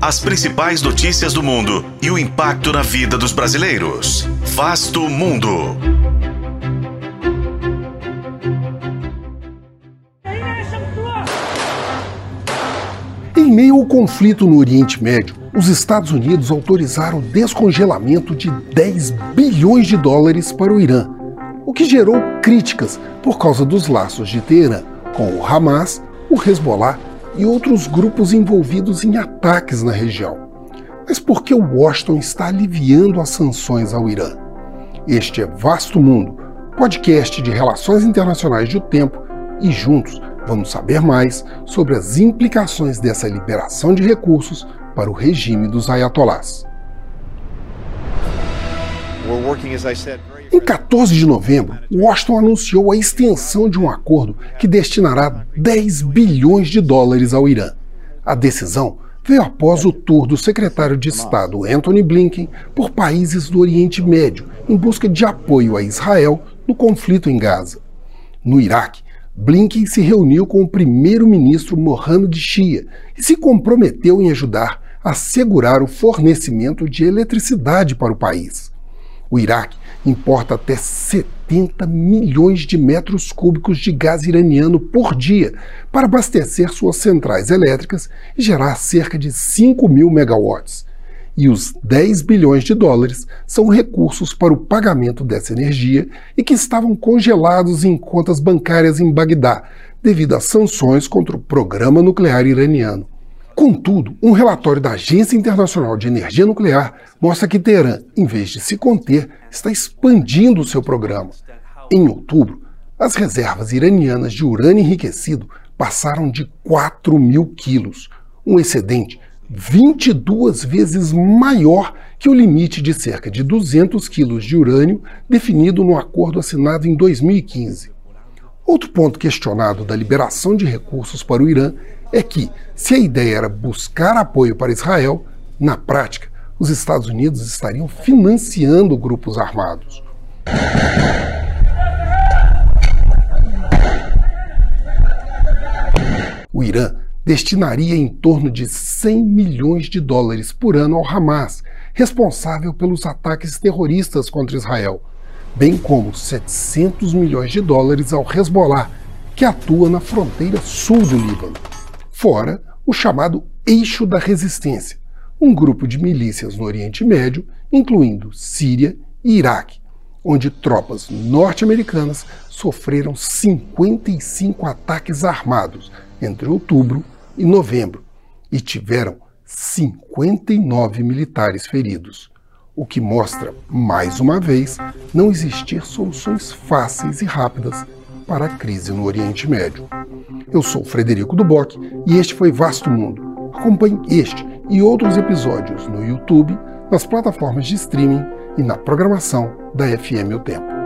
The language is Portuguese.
As principais notícias do mundo e o impacto na vida dos brasileiros. Vasto Mundo. Em meio ao conflito no Oriente Médio, os Estados Unidos autorizaram o descongelamento de 10 bilhões de dólares para o Irã, o que gerou críticas por causa dos laços de Teherã com o Hamas, o Hezbollah e outros grupos envolvidos em ataques na região. Mas por que Washington está aliviando as sanções ao Irã? Este é Vasto Mundo, podcast de relações internacionais do tempo, e juntos vamos saber mais sobre as implicações dessa liberação de recursos para o regime dos ayatolás. Em 14 de novembro, Washington anunciou a extensão de um acordo que destinará 10 bilhões de dólares ao Irã. A decisão veio após o tour do secretário de Estado Anthony Blinken por países do Oriente Médio em busca de apoio a Israel no conflito em Gaza. No Iraque, Blinken se reuniu com o primeiro-ministro Mohammed Shia e se comprometeu em ajudar a assegurar o fornecimento de eletricidade para o país. O Iraque importa até 70 milhões de metros cúbicos de gás iraniano por dia para abastecer suas centrais elétricas e gerar cerca de 5 mil megawatts. E os 10 bilhões de dólares são recursos para o pagamento dessa energia e que estavam congelados em contas bancárias em Bagdá, devido às sanções contra o programa nuclear iraniano. Contudo, um relatório da Agência Internacional de Energia Nuclear mostra que Teherã, em vez de se conter, está expandindo seu programa. Em outubro, as reservas iranianas de urânio enriquecido passaram de 4 mil quilos, um excedente 22 vezes maior que o limite de cerca de 200 quilos de urânio definido no acordo assinado em 2015. Outro ponto questionado da liberação de recursos para o Irã é que, se a ideia era buscar apoio para Israel, na prática, os Estados Unidos estariam financiando grupos armados. O Irã destinaria em torno de 100 milhões de dólares por ano ao Hamas, responsável pelos ataques terroristas contra Israel, bem como 700 milhões de dólares ao Hezbollah, que atua na fronteira sul do Líbano. Fora o chamado Eixo da Resistência, um grupo de milícias no Oriente Médio, incluindo Síria e Iraque, onde tropas norte-americanas sofreram 55 ataques armados entre outubro e novembro e tiveram 59 militares feridos, o que mostra, mais uma vez, não existir soluções fáceis e rápidas para a crise no Oriente Médio. Eu sou Frederico Duboc e este foi Vasto Mundo. Acompanhe este e outros episódios no YouTube, nas plataformas de streaming e na programação da FM O Tempo.